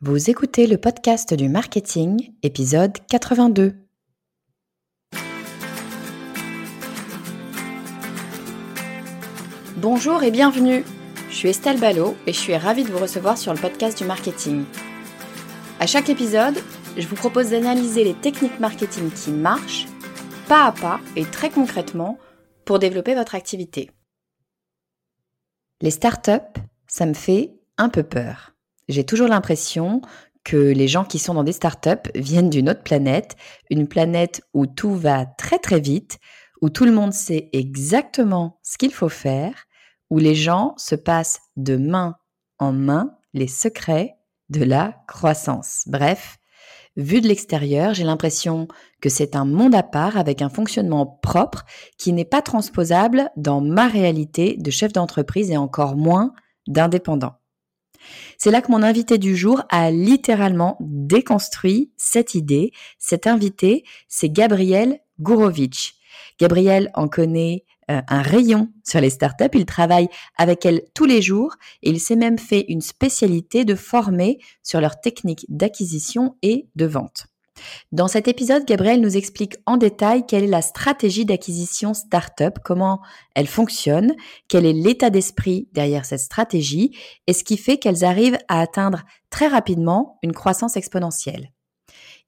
Vous écoutez le podcast du marketing, épisode 82. Bonjour et bienvenue. Je suis Estelle Ballot et je suis ravie de vous recevoir sur le podcast du marketing. À chaque épisode, je vous propose d'analyser les techniques marketing qui marchent, pas à pas et très concrètement, pour développer votre activité. Les startups, ça me fait un peu peur j'ai toujours l'impression que les gens qui sont dans des startups viennent d'une autre planète, une planète où tout va très très vite, où tout le monde sait exactement ce qu'il faut faire, où les gens se passent de main en main les secrets de la croissance. Bref, vu de l'extérieur, j'ai l'impression que c'est un monde à part avec un fonctionnement propre qui n'est pas transposable dans ma réalité de chef d'entreprise et encore moins d'indépendant. C'est là que mon invité du jour a littéralement déconstruit cette idée. Cet invité, c'est Gabriel Gourovitch. Gabriel en connaît euh, un rayon sur les startups. Il travaille avec elles tous les jours et il s'est même fait une spécialité de former sur leurs techniques d'acquisition et de vente. Dans cet épisode, Gabriel nous explique en détail quelle est la stratégie d'acquisition startup, comment elle fonctionne, quel est l'état d'esprit derrière cette stratégie et ce qui fait qu'elles arrivent à atteindre très rapidement une croissance exponentielle.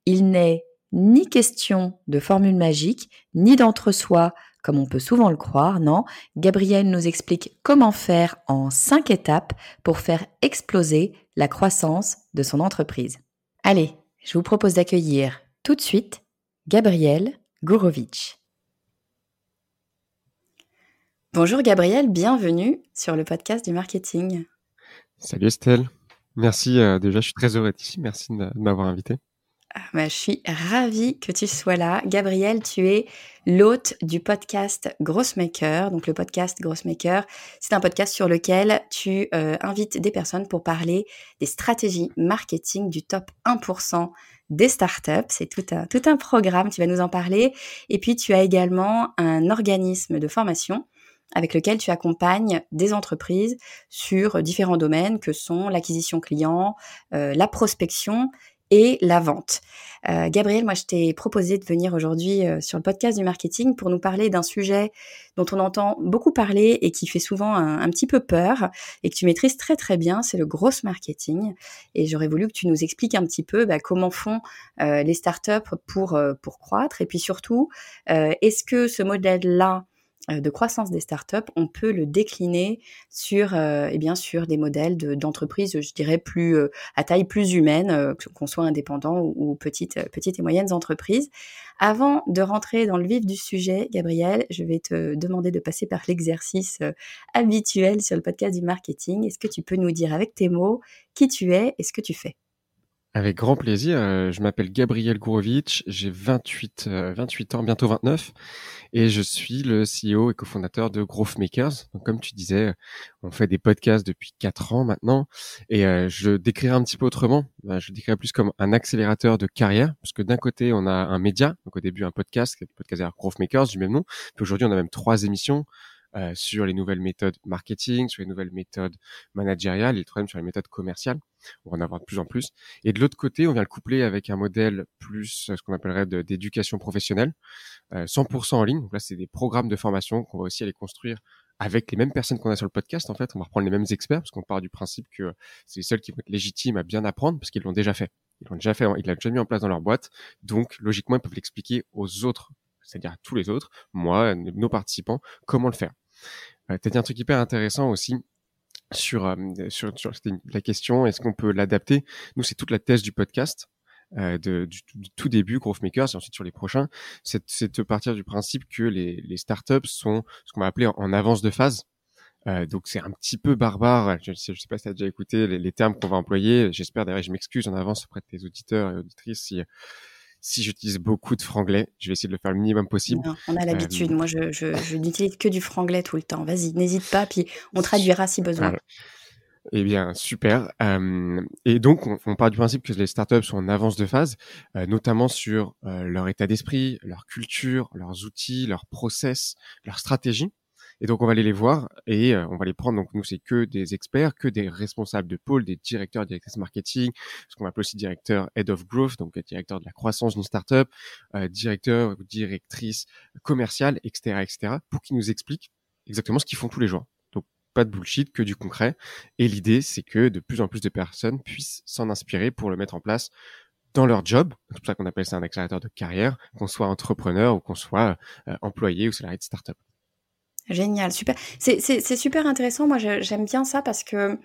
Il n'est ni question de formule magique, ni d'entre-soi, comme on peut souvent le croire, non. Gabriel nous explique comment faire en cinq étapes pour faire exploser la croissance de son entreprise. Allez, je vous propose d'accueillir tout de suite Gabriel Gourovitch. Bonjour Gabriel, bienvenue sur le podcast du marketing. Salut Estelle, merci euh, déjà, je suis très heureux d'être ici, merci de m'avoir invité. Ah, bah, je suis ravie que tu sois là. Gabriel, tu es l'hôte du podcast Grossmaker. Donc le podcast Grossmaker, c'est un podcast sur lequel tu euh, invites des personnes pour parler des stratégies marketing du top 1% des startups. C'est tout un, tout un programme, tu vas nous en parler. Et puis tu as également un organisme de formation avec lequel tu accompagnes des entreprises sur différents domaines que sont l'acquisition client, euh, la prospection et la vente. Euh, Gabriel, moi je t'ai proposé de venir aujourd'hui euh, sur le podcast du marketing pour nous parler d'un sujet dont on entend beaucoup parler et qui fait souvent un, petit peu peur et que tu maîtrises très très bien, c'est le gros marketing. Et j'aurais voulu que tu nous expliques un petit peu bah, comment font euh, les startups pour, pour croître et puis surtout, est-ce que ce modèle-là euh, de croissance des startups, on peut le décliner sur, euh, eh bien, sur des modèles d'entreprises, je dirais, plus euh, à taille plus humaine, qu'on soit indépendant ou, petites, petites et moyennes entreprises. Avant de rentrer dans le vif du sujet, Gabriel, je vais te demander de passer par l'exercice habituel sur le podcast du marketing. Est-ce que tu peux nous dire avec tes mots qui tu es et ce que tu fais? Avec grand plaisir. je m'appelle Gabriel Gourovitch, j'ai 28, 28 ans, bientôt 29, et je suis le CEO et cofondateur de Growth Makers. Donc, comme tu disais, on fait des podcasts depuis quatre ans maintenant, et euh, je décrirai un petit peu autrement. Bah, je décrirai plus comme un accélérateur de carrière, parce que d'un côté, on a un média, donc au début un podcast, le podcast Growth Makers du même nom. Puis aujourd'hui, on a même trois émissions. Euh, sur les nouvelles méthodes marketing, sur les nouvelles méthodes managériales et le troisième sur les méthodes commerciales. On va en avoir de plus en plus. Et de l'autre côté, on vient le coupler avec un modèle plus euh, ce qu'on appellerait d'éducation professionnelle, 100% euh, en ligne. Donc là, c'est des programmes de formation qu'on va aussi aller construire avec les mêmes personnes qu'on a sur le podcast. En fait, on va reprendre les mêmes experts parce qu'on part du principe que c'est les seuls qui vont être légitimes à bien apprendre parce qu'ils l'ont déjà fait. Ils l'ont déjà fait, ils l'ont déjà mis en place dans leur boîte. Donc, logiquement, ils peuvent l'expliquer aux autres c'est-à-dire à tous les autres, moi, nos participants, comment le faire. Euh, tu as dit un truc hyper intéressant aussi sur, euh, la question, est-ce qu'on peut l'adapter? Nous, c'est toute la thèse du podcast. Euh, du, tout début, Growth Makers, et ensuite sur les prochains, c'est de partir du principe que les, startups sont ce qu'on va appeler en, avance de phase. Euh, donc c'est un petit peu barbare. Je ne sais, pas si tu as déjà écouté les, les termes qu'on va employer. J'espère d'ailleurs, je m'excuse en avance auprès de tes auditeurs et auditrices si si j'utilise beaucoup de franglais, je vais essayer de le faire le minimum possible. on a l'habitude. Euh, Moi, je, je, je n'utilise que du franglais tout le temps. Vas-y, n'hésite pas, puis on traduira si besoin. Eh bien, super. Euh, et donc, on, on, part du principe que les startups sont en avance de phase, euh, notamment sur leur état d'esprit, leur culture, leurs outils, leurs process, leur stratégie. Et donc, on va aller les voir et euh, on va les prendre. Donc, nous, c'est que des experts, que des responsables de pôle, des directeurs, directrices marketing, ce qu'on appelle aussi directeur head of growth, donc directeur de la croissance d'une startup, euh, directeur ou directrice commerciale, etc., etc., pour qu'ils nous expliquent exactement ce qu'ils font tous les jours. Donc, pas de bullshit, que du concret. Et l'idée, c'est que de plus en plus de personnes puissent s'en inspirer pour le mettre en place dans leur job. C'est pour ça qu'on appelle ça un accélérateur de carrière, qu'on soit entrepreneur ou qu'on soit euh, employé ou salarié de startup. Génial, super. C'est super intéressant. Moi, j'aime bien ça parce que,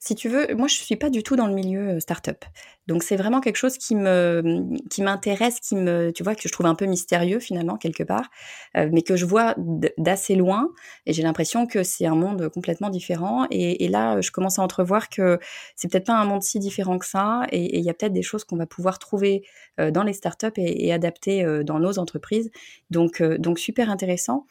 si tu veux, moi, je suis pas du tout dans le milieu euh, startup. Donc, c'est vraiment quelque chose qui me, qui m'intéresse, qui me, tu vois, que je trouve un peu mystérieux finalement quelque part, euh, mais que je vois d'assez loin. Et j'ai l'impression que c'est un monde complètement différent. Et, là, je commence à entrevoir que c'est peut-être pas un monde si différent que ça. Et il y a peut-être des choses qu'on va pouvoir trouver euh, dans les startups et, et adapter dans nos entreprises. Donc, donc super intéressant.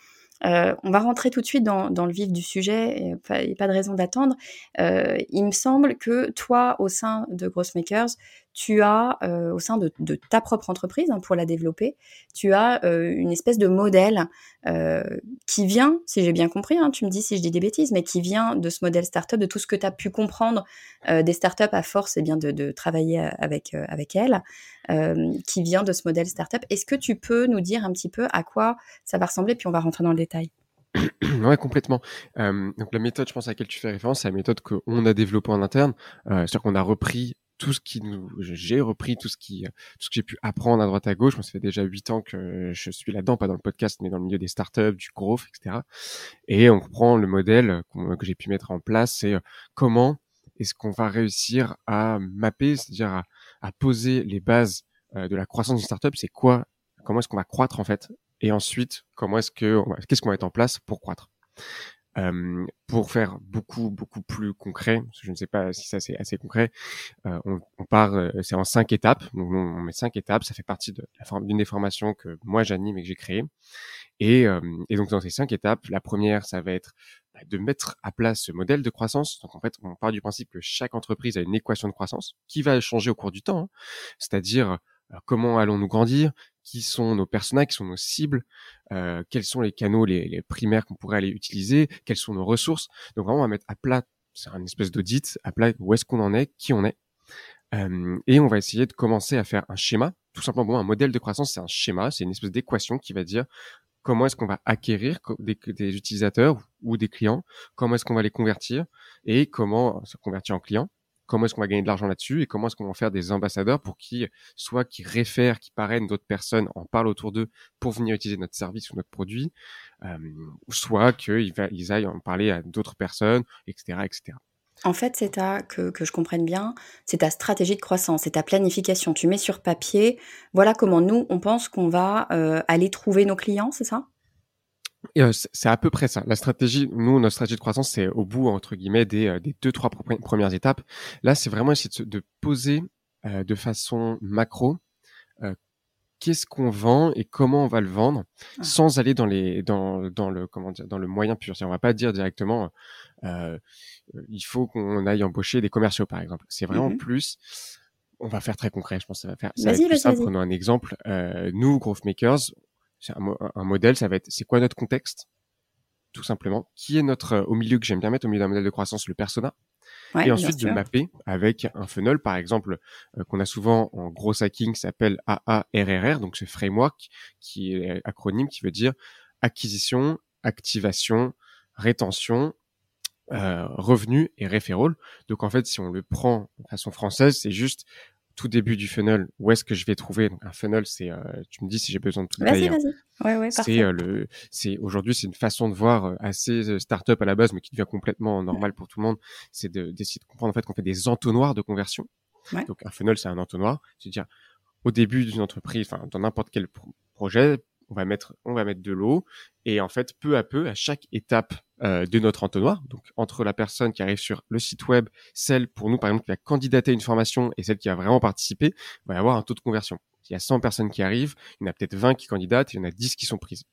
Euh, on va rentrer tout de suite dans, le vif du sujet, il n'y a pas de raison d'attendre. Euh, il me semble que toi, au sein de Grossmakers, tu as, euh, au sein de, ta propre entreprise, hein, pour la développer, tu as euh, une espèce de modèle euh, qui vient, si j'ai bien compris, hein, tu me dis si je dis des bêtises, mais qui vient de ce modèle startup, de tout ce que tu as pu comprendre des startups à force eh bien, de, travailler avec, avec elles, qui vient de ce modèle startup. Est-ce que tu peux nous dire un petit peu à quoi ça va ressembler, puis on va rentrer dans le détail Ouais, complètement. donc la méthode, je pense à laquelle tu fais référence, c'est la méthode qu'on a développée en interne. C'est-à-dire qu'on a repris tout ce qui nous, j'ai repris tout ce qui, tout ce que j'ai pu apprendre à droite à gauche. Moi, ça fait déjà huit ans que je suis là-dedans, pas dans le podcast, mais dans le milieu des startups, du growth, etc. Et on prend le modèle que j'ai pu mettre en place, c'est euh, comment est-ce qu'on va réussir à mapper, c'est-à-dire à, à, poser les bases euh, de la croissance d'une startup. C'est quoi Comment est-ce qu'on va croître en fait? Et ensuite, comment est-ce que, qu'est-ce qu'on va mettre en place pour croître? Euh, pour faire beaucoup beaucoup plus concret, je ne sais pas si ça c'est assez concret, euh, on, part, euh, c'est en cinq étapes. Donc on met cinq étapes, ça fait partie de d'une des formations que moi j'anime et que j'ai créée. Et, et, donc dans ces cinq étapes, la première, ça va être bah, de mettre à place ce modèle de croissance. Donc en fait, on part du principe que chaque entreprise a une équation de croissance qui va changer au cours du temps. Hein. C'est-à-dire comment allons-nous grandir, qui sont nos personnages, qui sont nos cibles, euh, quels sont les canaux les, primaires qu'on pourrait aller utiliser, quelles sont nos ressources. Donc vraiment, on va mettre à plat, c'est une espèce d'audit, à plat où est-ce qu'on en est, qui on est. Euh, et on va essayer de commencer à faire un schéma. Tout simplement, un modèle de croissance, c'est un schéma, c'est une espèce d'équation qui va dire comment est-ce qu'on va acquérir des, des, utilisateurs ou des clients, comment est-ce qu'on va les convertir et comment se convertir en clients comment est-ce qu'on va gagner de l'argent là-dessus et comment est-ce qu'on va faire des ambassadeurs pour qui, soit qui réfèrent, qui parrainent d'autres personnes, en parlent autour d'eux pour venir utiliser notre service ou notre produit, euh, soit qu'ils ils aillent en parler à d'autres personnes, etc., etc. En fait, c'est ta, que, que je comprenne bien, c'est ta stratégie de croissance, c'est ta planification. Tu mets sur papier, voilà comment nous, on pense qu'on va euh, aller trouver nos clients, c'est ça? Euh, c'est à peu près ça. La stratégie, nous, notre stratégie de croissance, c'est au bout, entre guillemets, des, euh, des deux, trois premières étapes. Là, c'est vraiment essayer de, de poser euh, de façon macro qu'est-ce qu'on vend et comment on va le vendre ah. sans aller dans les dans dans le comment dire dans le moyen pur. On va pas dire directement euh, il faut qu'on aille embaucher des commerciaux par exemple. C'est vraiment mmh plus on va faire très concret. Je pense que ça va faire ça va être plus simple. Prenons un exemple. Euh, nous, Growth Makers, c'est un, modèle, ça va être c'est quoi notre contexte, tout simplement. Qui est notre euh, au milieu que j'aime bien mettre au milieu d'un modèle de croissance le persona? et ensuite de mapper avec un funnel, par exemple, euh, qu'on a souvent en gros hacking, s'appelle AARRR, donc ce framework qui est acronyme qui veut dire acquisition, activation, rétention, euh, revenu et referral. Donc en fait, si on le prend de façon française, c'est juste tout début du funnel, où est-ce que je vais trouver? Un funnel C'est, tu me dis si j'ai besoin de tout Vas-y, vas-y. Ouais, ouais, c'est le, c'est aujourd'hui c'est une façon de voir assez start-up à la base, mais qui devient complètement normal pour tout le monde. C'est d'essayer de, comprendre en fait qu'on fait des entonnoirs de conversion. Donc un funnel, c'est un entonnoir. C'est-à-dire au début d'une entreprise, enfin dans n'importe quel projet, on va mettre, on va mettre de l'eau et en fait peu à peu à chaque étape euh, de notre entonnoir, donc entre la personne qui arrive sur le site web, celle pour nous par exemple qui a candidaté une formation et celle qui a vraiment participé, va y avoir un taux de conversion. Il y a 100 personnes qui arrivent, il y en a peut-être 20 qui candidatent, il y en a 10 qui sont prises.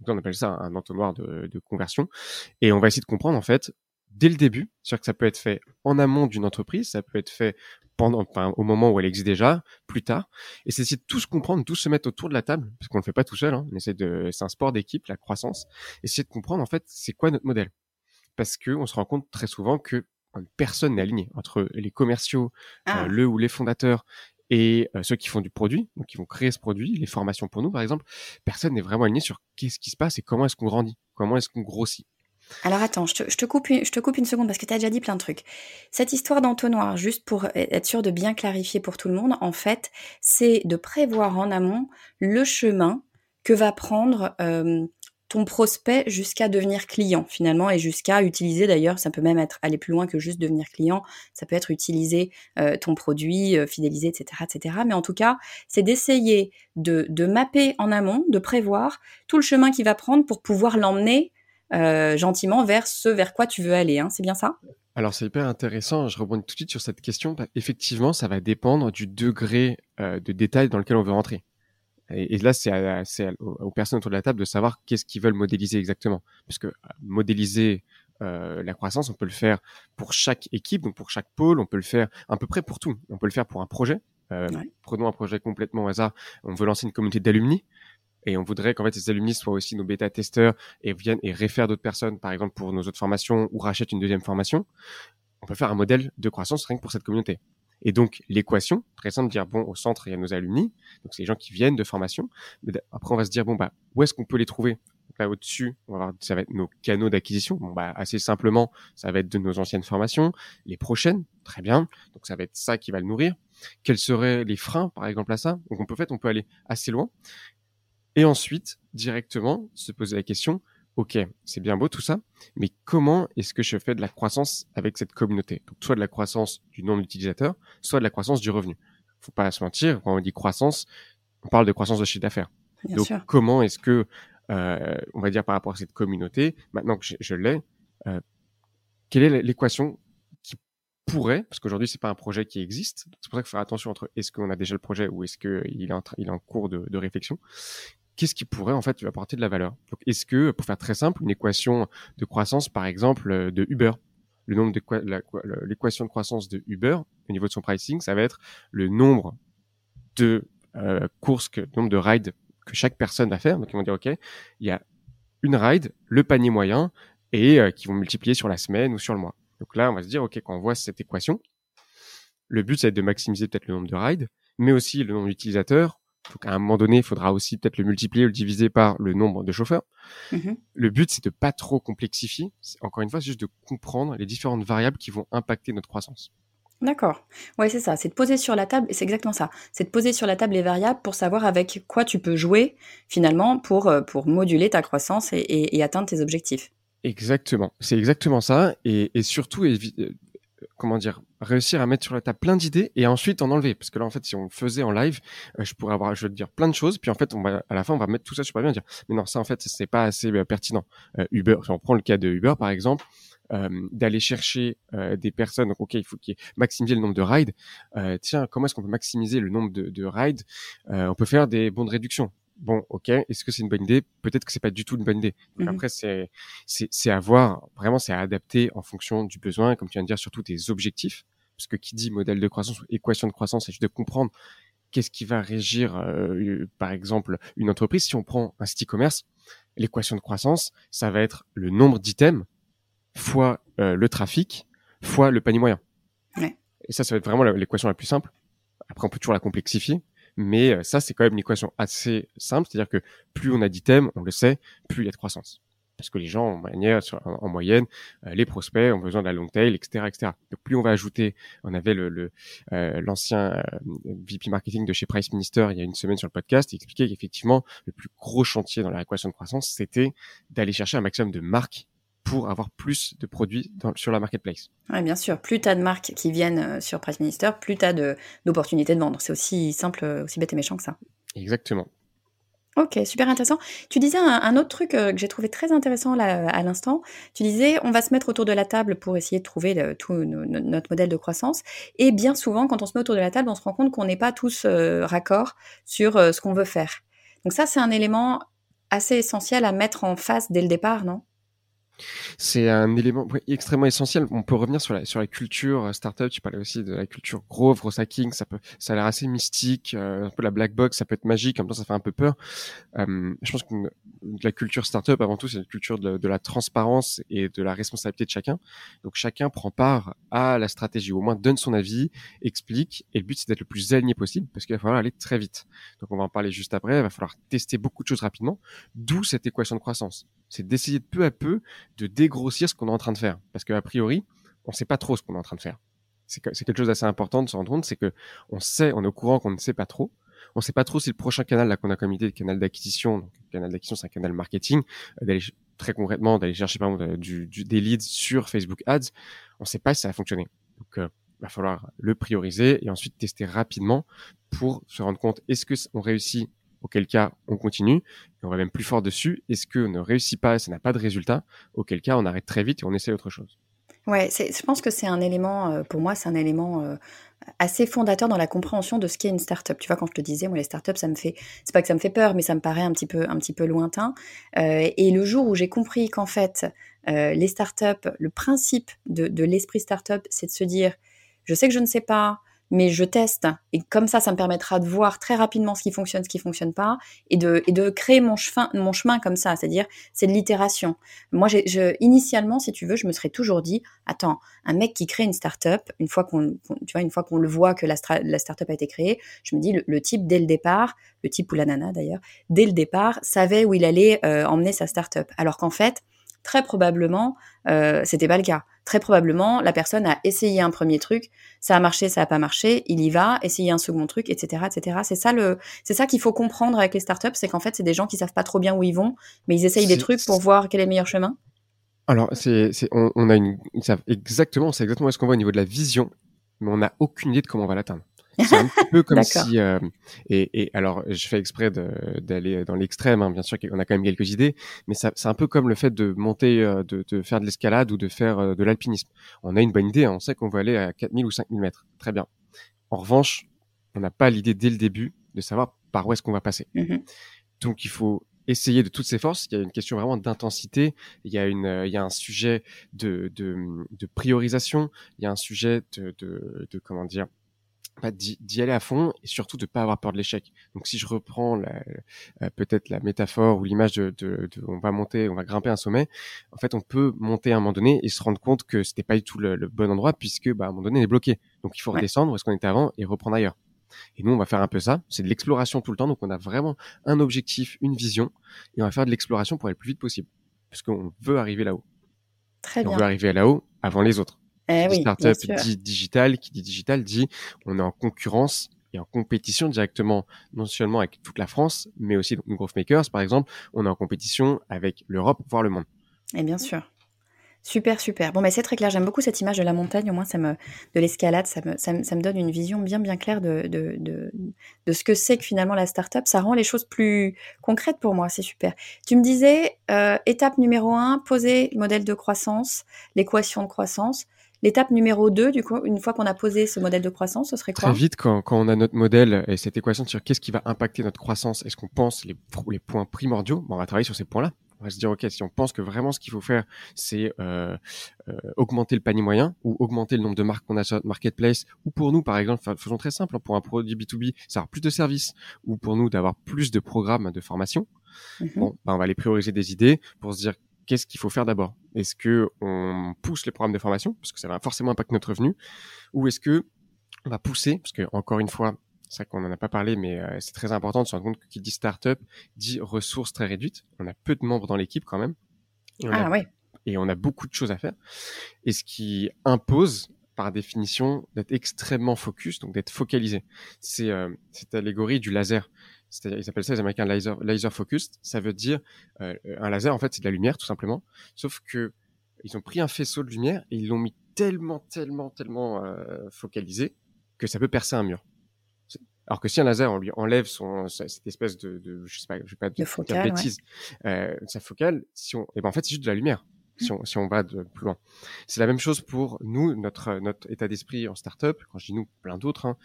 Donc on appelle ça un entonnoir de, de conversion et on va essayer de comprendre en fait dès le début, c'est-à-dire que ça peut être fait en amont d'une entreprise, ça peut être fait pendant, enfin, au moment où elle existe déjà, plus tard. Et c'est essayer de tous comprendre, tous se mettre autour de la table, parce qu'on ne le fait pas tout seul. Hein. On essaie de, c'est un sport d'équipe, la croissance. Essayer de comprendre en fait, c'est quoi notre modèle, parce que on se rend compte très souvent que euh, personne n'est aligné entre les commerciaux, euh, ah. le ou les fondateurs et euh, ceux qui font du produit, donc qui vont créer ce produit, les formations pour nous par exemple, personne n'est vraiment aligné sur qu'est-ce qui se passe et comment est-ce qu'on grandit, comment est-ce qu'on grossit. Alors attends, je te, coupe, une seconde parce que tu as déjà dit plein de trucs. Cette histoire d'entonnoir, juste pour e-, être sûr de bien clarifier pour tout le monde, en fait, c'est de prévoir en amont le chemin que va prendre ton prospect jusqu'à devenir client finalement et jusqu'à utiliser d'ailleurs, ça peut même être aller plus loin que juste devenir client, ça peut être utiliser ton produit, fidéliser, etc., etc. Mais en tout cas, c'est d'essayer de, de mapper en amont, de prévoir tout le chemin qu'il va prendre pour pouvoir l'emmener gentiment vers ce vers quoi tu veux aller. Hein, c'est bien ça? Alors c'est hyper intéressant, je rebondis tout de suite sur cette question. Effectivement, ça va dépendre du degré euh, de détail dans lequel on veut rentrer. Et, là, c'est aux, personnes autour de la table de savoir qu'est-ce qu'ils veulent modéliser exactement. Parce que euh, modéliser la croissance, on peut le faire pour chaque équipe, donc pour chaque pôle, on peut le faire à peu près pour tout. On peut le faire pour un projet. Prenons un projet complètement au hasard. On veut lancer une communauté d'alumni et on voudrait qu'en fait ces alumni soient aussi nos bêta-testeurs et viennent et réfèrent d'autres personnes, par exemple pour nos autres formations ou rachètent une deuxième formation, on peut faire un modèle de croissance rien que pour cette communauté. Et donc l'équation, très simple, dire bon au centre il y a nos alumni, donc c'est les gens qui viennent de formation. Mais après on va se dire bon bah où est-ce qu'on peut les trouver? Là au-dessus, on va voir, ça va être nos canaux d'acquisition. Bon bah assez simplement, ça va être de nos anciennes formations, les prochaines, très bien. Donc ça va être ça qui va le nourrir. Quels seraient les freins par exemple à ça? Donc on peut en fait on peut aller assez loin. Et ensuite, directement, se poser la question, OK, c'est bien beau tout ça, mais comment est-ce que je fais de la croissance avec cette communauté? Donc, soit de la croissance du nombre d'utilisateurs, soit de la croissance du revenu. Faut pas se mentir, quand on dit croissance, on parle de croissance de chiffre d'affaires. Donc, comment est-ce que, euh, on va dire par rapport à cette communauté, maintenant que je, l'ai, euh, quelle est l'équation qui pourrait, parce qu'aujourd'hui c'est pas un projet qui existe, c'est pour ça qu'il faut faire attention entre est-ce qu'on a déjà le projet ou est-ce qu'il est en, il est en cours de, de réflexion qu'est-ce qui pourrait en fait lui apporter de la valeur? Donc, est-ce que, pour faire très simple, une équation de croissance, par exemple, euh, de Uber, le nombre de l'équation de croissance de Uber au niveau de son pricing, ça va être le nombre de euh, courses, le nombre de rides que chaque personne va faire. Donc, ils vont dire, OK, il y a une ride, le panier moyen, et euh, qui vont multiplier sur la semaine ou sur le mois. Donc là, on va se dire, OK, quand on voit cette équation, le but, c'est de maximiser peut-être le nombre de rides, mais aussi le nombre d'utilisateurs, donc à un moment donné, il faudra aussi peut-être le multiplier ou le diviser par le nombre de chauffeurs. Mhm. Le but, c'est de pas trop complexifier. Encore une fois, c'est juste de comprendre les différentes variables qui vont impacter notre croissance. D'accord. Ouais, c'est ça. C'est de poser sur la table, c'est exactement ça. C'est de poser sur la table les variables pour savoir avec quoi tu peux jouer finalement pour, euh, pour moduler ta croissance et, atteindre tes objectifs. Exactement. C'est exactement ça. Et, et surtout, comment dire, réussir à mettre sur la table plein d'idées et ensuite en enlever. Parce que là, en fait, si on faisait en live, euh, je pourrais avoir, je vais te dire plein de choses, puis en fait, on va, à la fin, on va mettre tout ça super bien, dire, mais non, ça, en fait, c'est pas assez euh, pertinent. Euh, Uber, si on prend le cas de Uber, par exemple, d'aller chercher des personnes, donc ok, il faut qu'il maximiser le nombre de rides. tiens, comment est-ce qu'on peut maximiser le nombre de, de rides On peut faire des bons de réduction bon, ok, est-ce que c'est une bonne idée? Peut-être que c'est pas du tout une bonne idée. Donc mmh après, c'est c'est à voir. Vraiment, c'est à adapter en fonction du besoin, comme tu viens de dire, surtout des objectifs. Parce que qui dit modèle de croissance ou équation de croissance, c'est juste de comprendre qu'est-ce qui va régir, euh, par exemple, une entreprise. Si on prend un site e-commerce, l'équation de croissance, ça va être le nombre d'items fois euh, le trafic fois le panier moyen. Ouais. Et ça, ça va être vraiment l'équation la plus simple. Après, on peut toujours la complexifier. Mais euh, ça, c'est quand même une équation assez simple, c'est-à-dire que plus on a d'items, on le sait, plus il y a de croissance. parce que les gens, en, moyenne, euh, les prospects ont besoin de la long tail, etc., etc. Donc plus on va ajouter, on avait le euh, l'ancien euh, VP marketing de chez Price Minister il y a une semaine sur le podcast, il expliquait qu'effectivement le plus gros chantier dans la équation de croissance, c'était d'aller chercher un maximum de marques pour avoir plus de produits sur la marketplace. Oui, bien sûr. Plus tu as de marques qui viennent sur Price Minister, plus tu as d'opportunités de, de vendre. C'est aussi simple, aussi bête et méchant que ça. Exactement. Ok, super intéressant. Tu disais un, autre truc euh, que j'ai trouvé très intéressant là, à l'instant. Tu disais, on va se mettre autour de la table pour essayer de trouver tout notre modèle de croissance. Et bien souvent, quand on se met autour de la table, on se rend compte qu'on n'est pas tous euh, raccord sur euh, ce qu'on veut faire. Donc ça, c'est un élément assez essentiel à mettre en face dès le départ, non? C'est un élément extrêmement essentiel. On peut revenir sur la, sur la culture euh, startup. Tu parlais aussi de la culture gros hacking. Ça peut, ça a l'air assez mystique, euh, un peu la black box. Ça peut être magique. En même temps, ça fait un peu peur. Euh, je pense que la culture startup, avant tout, c'est une culture de, de, la transparence et de la responsabilité de chacun. Donc, chacun prend part à la stratégie, ou au moins donne son avis, explique. Et le but, c'est d'être le plus aligné possible parce qu'il va falloir aller très vite. Donc, on va en parler juste après. Il va falloir tester beaucoup de choses rapidement. D'où cette équation de croissance. C'est d'essayer de peu à peu de dégrossir ce qu'on est en train de faire. Parce qu'a priori, on ne sait pas trop ce qu'on est en train de faire. C'est quelque chose d'assez important de se rendre compte, c'est que on sait, on est au courant qu'on ne sait pas trop. On ne sait pas trop si le prochain canal là qu'on a comme idée, le canal d'acquisition, donc le canal d'acquisition c'est un canal marketing, euh, d'aller très concrètement d'aller chercher par exemple du, des leads sur Facebook Ads, on ne sait pas si ça va fonctionner. Donc euh, va falloir le prioriser et ensuite tester rapidement pour se rendre compte est-ce que on réussit auquel cas on continue, on va même plus fort dessus. Est-ce qu'on ne réussit pas et ça n'a pas de résultat, auquel cas on arrête très vite et on essaie autre chose? Ouais, je pense que c'est un élément, euh, pour moi, c'est un élément euh, assez fondateur dans la compréhension de ce qu'est une startup. Tu vois, quand je te disais, moi, les startups, ça me fait, c'est pas que ça me fait peur, mais ça me paraît un petit peu, un petit peu lointain. Euh, et le jour où j'ai compris qu'en fait, les startups, le principe de, de l'esprit startup, c'est de se dire, je sais que je ne sais pas, mais je teste. Et comme ça, ça me permettra de voir très rapidement ce qui fonctionne, ce qui fonctionne pas, et de, et de créer mon chemin, mon chemin comme ça. C'est-à-dire, c'est de l'itération. Moi, je, initialement, si tu veux, je me serais toujours dit, attends, un mec qui crée une startup, une fois qu'on, tu vois, une fois qu'on le voit que la, la startup a été créée, je me dis, le, type dès le départ, le type ou la nana d'ailleurs, dès le départ, savait où il allait euh, emmener sa startup. Alors qu'en fait, très probablement, euh, c'était pas le cas. Très probablement, la personne a essayé un premier truc, ça a marché, ça a pas marché, il y va, essayer un second truc, etc., etc. C'est ça le, c'est ça qu'il faut comprendre avec les startups, c'est qu'en fait, c'est des gens qui savent pas trop bien où ils vont, mais ils essayent des trucs pour voir quel est le meilleur chemin. Alors, c'est, on, on, a une, ils savent exactement, c'est exactement ce qu'on voit au niveau de la vision, mais on n'a aucune idée de comment on va l'atteindre. C'est un peu comme si euh, et, et, alors je fais exprès d'aller dans l'extrême, hein, bien sûr qu'on a quand même quelques idées, mais c'est un peu comme le fait de monter, euh, de, de, faire de l'escalade ou de faire euh, de l'alpinisme. On a une bonne idée, hein, on sait qu'on veut aller à 4000 ou 5000 mètres, très bien. En revanche, on n'a pas l'idée dès le début de savoir par où est-ce qu'on va passer. Mmh Donc il faut essayer de toutes ses forces. Il y a une question vraiment d'intensité. Il y a une, il y a un sujet de, de, de priorisation. Il y a un sujet de, de, de comment dire, d'y aller à fond et surtout de pas avoir peur de l'échec. Donc si je reprends euh, peut-être la métaphore ou l'image de, de, de, on va monter, on va grimper un sommet, en fait on peut monter à un moment donné et se rendre compte que c'était pas du tout le, bon endroit puisque bah, à un moment donné on est bloqué. Donc il faut redescendre où est-ce qu'on était avant et reprendre ailleurs. Et nous on va faire un peu ça, c'est de l'exploration tout le temps. Donc on a vraiment un objectif, une vision et on va faire de l'exploration pour aller le plus vite possible parce qu'on veut arriver là-haut. Très bien. On veut arriver là-haut avant les autres. Eh oui, startup dit digital, qui dit digital dit on est en concurrence et en compétition directement, non seulement avec toute la France, mais aussi donc Growth Makers, par exemple, on est en compétition avec l'Europe, voire le monde. Et bien sûr. Super, super. Bon, mais c'est très clair. J'aime beaucoup cette image de la montagne. Au moins, ça me, de l'escalade, ça me, ça, me, donne une vision bien, bien claire de, de, de, de ce que c'est que finalement la startup. Ça rend les choses plus concrètes pour moi. C'est super. Tu me disais, euh, étape numéro un, poser le modèle de croissance, l'équation de croissance. L'étape numéro 2, du coup, une fois qu'on a posé ce modèle de croissance, ce serait quoi? Très vite, quand, quand, on a notre modèle et cette équation sur qu'est-ce qui va impacter notre croissance, est-ce qu'on pense les, les points primordiaux? Bon, On va travailler sur ces points-là. On va se dire, OK, si on pense que vraiment ce qu'il faut faire, c'est euh, euh, augmenter le panier moyen ou augmenter le nombre de marques qu'on a sur notre marketplace, ou pour nous, par exemple, faisons très simple, hein, pour un produit B2B, c'est avoir plus de services, ou pour nous, d'avoir plus de programmes de formation, mm-hmm. bon, ben, on va aller prioriser des idées pour se dire qu'est-ce qu'il faut faire d'abord? Est-ce que on pousse les programmes de formation parce que ça va forcément impacter notre revenu, ou est-ce que on va pousser parce que encore une fois, c'est vrai qu'on n'en a pas parlé, mais euh, c'est très important de se rendre compte que qui dit startup dit ressources très réduites. On a peu de membres dans l'équipe quand même. ah ouais. Et on a beaucoup de choses à faire. Et ce qui impose, par définition, d'être extrêmement focus, donc d'être focalisé. C'est euh, cette allégorie du laser. C'est-à-dire, ils appellent ça les Américains laser, laser focused. Ça veut dire euh, un laser, en fait, c'est de la lumière, tout simplement. Sauf que ils ont pris un faisceau de lumière et ils l'ont mis tellement, tellement, tellement euh, focalisé que ça peut percer un mur. Alors que si un laser, on lui enlève son cette espèce de, de je sais pas, je vais pas dire bêtise, euh, sa focale, si on, et eh ben en fait c'est juste de la lumière. Si on, si on va de plus loin, c'est la même chose pour nous, notre notre état d'esprit en startup. Quand je dis nous, plein d'autres, hein,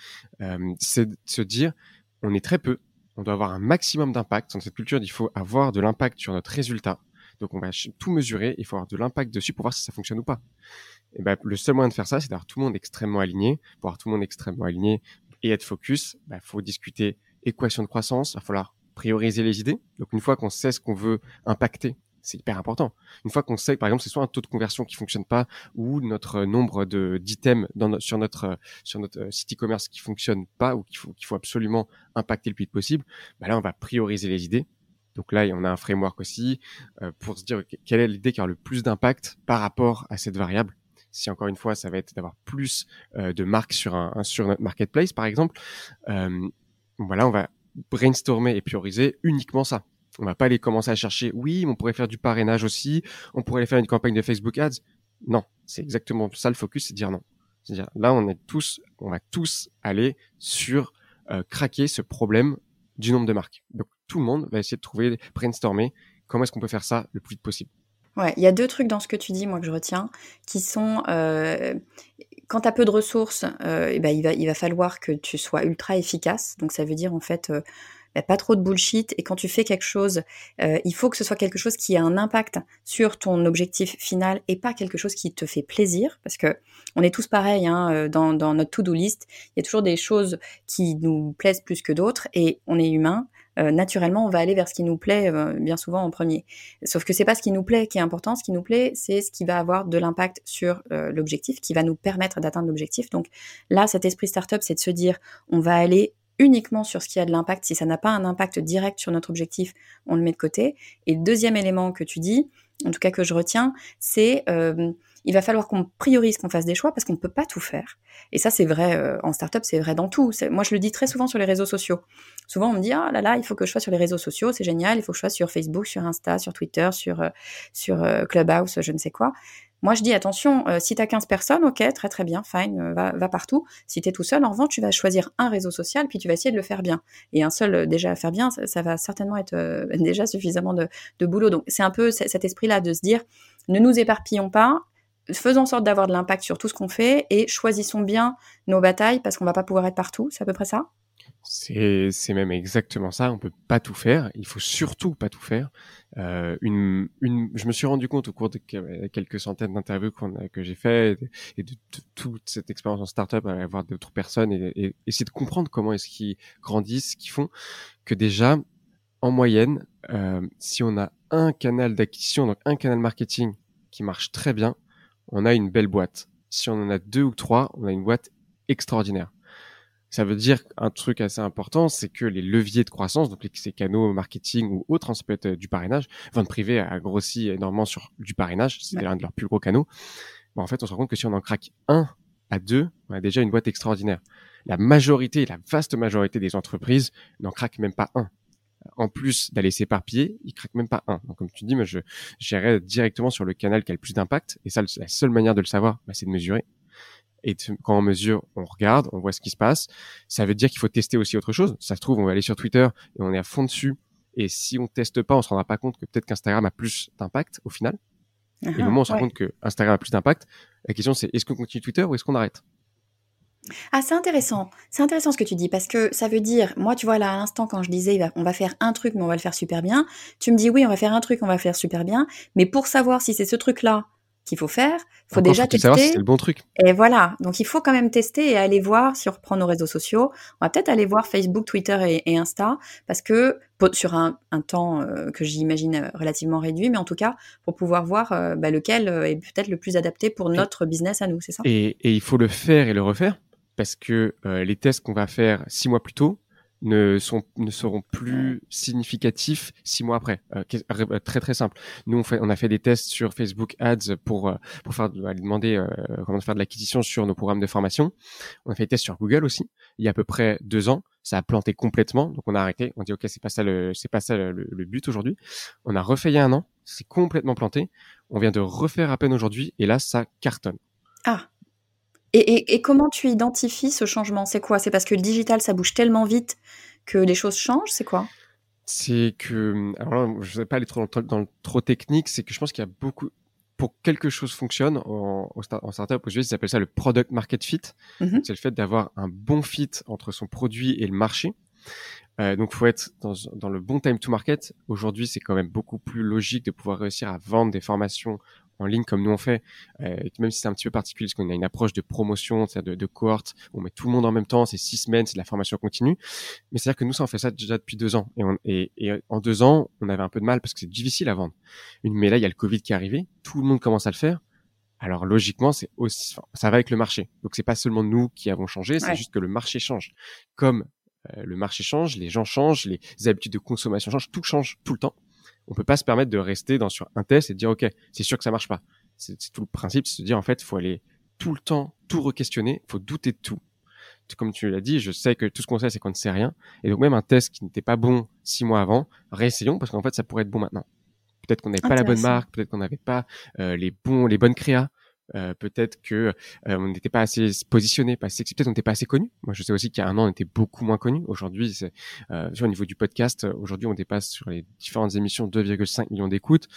euh, c'est de se dire, on est très peu, on doit avoir un maximum d'impact. Dans cette culture, il faut avoir de l'impact sur notre résultat. Donc on va tout mesurer, il faut avoir de l'impact dessus pour voir si ça fonctionne ou pas. Et ben, le seul moyen de faire ça, c'est d'avoir tout le monde extrêmement aligné. Pour avoir tout le monde extrêmement aligné, et être focus, il bah, faut discuter équation de croissance, il va falloir prioriser les idées. Donc une fois qu'on sait ce qu'on veut impacter, c'est hyper important. Une fois qu'on sait, par exemple, c'est soit un taux de conversion qui fonctionne pas, ou notre nombre de d'items dans sur notre sur notre euh, site e-commerce qui fonctionne pas, ou qu'il faut qu'il faut absolument impacter le plus vite possible, bah là on va prioriser les idées. Donc là, on a un framework aussi euh, pour se dire quelle est l'idée qui a le plus d'impact par rapport à cette variable si encore une fois ça va être d'avoir plus euh, de marques sur un, sur notre marketplace par exemple, euh, voilà, on va brainstormer et prioriser uniquement ça. On va pas aller commencer à chercher, oui, on pourrait faire du parrainage aussi, on pourrait aller faire une campagne de Facebook Ads. Non, c'est exactement ça le focus, c'est dire non. C'est-à-dire là, on est tous, on va tous aller sur euh, craquer ce problème du nombre de marques. Donc tout le monde va essayer de trouver, brainstormer comment est-ce qu'on peut faire ça le plus vite possible. Ouais, il y a deux trucs dans ce que tu dis, moi, que je retiens, qui sont euh, quand tu as peu de ressources, euh, eh ben, il, va, il va falloir que tu sois ultra efficace. Donc, ça veut dire, en fait, bah, pas trop de bullshit. Et quand tu fais quelque chose, euh, il faut que ce soit quelque chose qui a un impact sur ton objectif final et pas quelque chose qui te fait plaisir. Parce que on est tous pareils hein, euh, dans, notre to-do list. Il y a toujours des choses qui nous plaisent plus que d'autres et on est humain. Euh, naturellement, on va aller vers ce qui nous plaît bien souvent en premier. Sauf que c'est pas ce qui nous plaît qui est important. Ce qui nous plaît, c'est ce qui va avoir de l'impact sur l'objectif, qui va nous permettre d'atteindre l'objectif. Donc là, cet esprit startup, c'est de se dire, on va aller uniquement sur ce qui a de l'impact. Si ça n'a pas un impact direct sur notre objectif, on le met de côté. Et deuxième élément que tu dis, en tout cas que je retiens, c'est il va falloir qu'on priorise, qu'on fasse des choix parce qu'on ne peut pas tout faire. Et ça, c'est vrai euh, en startup, c'est vrai dans tout. Moi, je le dis très souvent sur les réseaux sociaux. Souvent, on me dit ah là là, il faut que je sois sur les réseaux sociaux, c'est génial. Il faut que je sois sur Facebook, sur Insta, sur Twitter, sur euh, sur euh, Clubhouse, je ne sais quoi. Moi, je dis attention, si tu as 15 personnes, ok, très très bien, fine, va, va partout. Si tu es tout seul, en revanche, tu vas choisir un réseau social, puis tu vas essayer de le faire bien. Et un seul déjà à faire bien, ça, va certainement être déjà suffisamment de, boulot. Donc, c'est un peu cet esprit-là de se dire, ne nous éparpillons pas, faisons en sorte d'avoir de l'impact sur tout ce qu'on fait et choisissons bien nos batailles parce qu'on va pas pouvoir être partout. C'est à peu près ça? C'est, même exactement ça. On peut pas tout faire. Il faut surtout pas tout faire. Euh, une, une, je me suis rendu compte au cours de quelques centaines d'interviews que j'ai fait et de, toute cette expérience en startup, à voir d'autres personnes et, et, essayer de comprendre comment est-ce qu'ils grandissent, ce qu'ils font, que déjà, en moyenne, euh, si on a un canal d'acquisition, donc un canal marketing qui marche très bien, on a une belle boîte. Si on en a deux ou trois, on a une boîte extraordinaire. Ça veut dire un truc assez important, c'est que les leviers de croissance, donc ces canaux marketing ou autres, hein, ça peut être du parrainage, vente privée a grossi énormément sur du parrainage, c'est l'un de leurs plus gros canaux. en fait, on se rend compte que si on en craque un à deux, on a déjà une boîte extraordinaire. La majorité, la vaste majorité des entreprises n'en craquent même pas un en plus d'aller s'éparpiller, il craque même pas un. Donc, comme tu dis, moi, je j'irai directement sur le canal qui a le plus d'impact. Et ça, la seule manière de le savoir, bah, c'est de mesurer. Et quand on mesure, on regarde, on voit ce qui se passe. Ça veut dire qu'il faut tester aussi autre chose. Ça se trouve, on va aller sur Twitter et on est à fond dessus. Et si on teste pas, on se rendra pas compte que peut-être qu'Instagram a plus d'impact au final. et au moment où on se rend compte que Instagram a plus d'impact, la question c'est est-ce qu'on continue Twitter ou est-ce qu'on arrête? Ah, c'est intéressant. C'est intéressant ce que tu dis parce que ça veut dire, moi, tu vois, là, à l'instant, quand je disais, on va faire un truc, mais on va le faire super bien, tu me dis, oui, on va faire un truc, on va le faire super bien, mais pour savoir si c'est ce truc-là qu'il faut faire, faut déjà tester. Savoir si c'est le bon truc. Et voilà. Donc, il faut quand même tester et aller voir si on reprend nos réseaux sociaux. On va peut-être aller voir Facebook, Twitter et, Insta parce que sur un, temps euh, que j'imagine euh, relativement réduit, mais en tout cas pour pouvoir voir euh, bah, lequel est peut-être le plus adapté pour notre business à nous, c'est ça? Et, et il faut le faire et le refaire parce que euh, les tests qu'on va faire six mois plus tôt ne, sont, ne seront plus significatifs six mois après. Euh, euh, très très simple. Nous, on, fait, on a fait des tests sur Facebook Ads pour, euh, pour faire, aller demander comment faire de l'acquisition sur nos programmes de formation. On a fait des tests sur Google aussi, il y a à peu près deux ans. Ça a planté complètement, donc on a arrêté. On dit ok, c'est pas ça le, c'est pas ça le, le but aujourd'hui. On a refait il y a un an, c'est complètement planté. On vient de refaire à peine aujourd'hui, et là, ça cartonne. Ah, et, comment tu identifies ce changement? C'est quoi? C'est parce que le digital, ça bouge tellement vite que les choses changent? C'est quoi? C'est que, alors je ne vais pas aller trop dans, le trop technique, c'est que je pense qu'il y a beaucoup, pour que quelque chose fonctionne en, en startup aux US, ils appellent ça le product market fit. Mmh c'est le fait d'avoir un bon fit entre son produit et le marché. Euh, donc, faut être dans, dans, le bon time to market. Aujourd'hui, c'est quand même beaucoup plus logique de pouvoir réussir à vendre des formations en ligne comme nous on fait, euh, même si c'est un petit peu particulier parce qu'on a une approche de promotion, de, de cohorte, on met tout le monde en même temps, c'est six semaines, c'est de la formation continue. Mais c'est-à-dire que nous, ça, on fait ça déjà depuis deux ans. Et, on, et, et, en deux ans, on avait un peu de mal parce que c'est difficile à vendre. Mais là, il y a le Covid qui est arrivé, tout le monde commence à le faire. Alors logiquement, c'est aussi, ça va avec le marché. Donc c'est pas seulement nous qui avons changé, c'est juste que le marché change. Comme euh, le marché change, les gens changent, les habitudes de consommation changent, tout change tout le temps on peut pas se permettre de rester dans sur un test et de dire ok, c'est sûr que ça marche pas. C'est tout le principe, c'est de se dire en fait, faut aller tout le temps tout re-questionner, faut douter de tout. Comme tu l'as dit, je sais que tout ce qu'on sait, c'est qu'on ne sait rien. Et donc même un test qui n'était pas bon six mois avant, réessayons parce qu'en fait, ça pourrait être bon maintenant. Peut-être qu'on n'avait pas la bonne marque, peut-être qu'on n'avait pas euh, les bons, les bonnes créas. Euh, peut-être que euh, on n'était pas assez positionné, pas assez peut-être on n'était pas assez connu. Moi, je sais aussi qu'il y a un an, on était beaucoup moins connu. Aujourd'hui, euh, au niveau du podcast, aujourd'hui, on dépasse sur les différentes émissions 2,5 millions d'écoutes.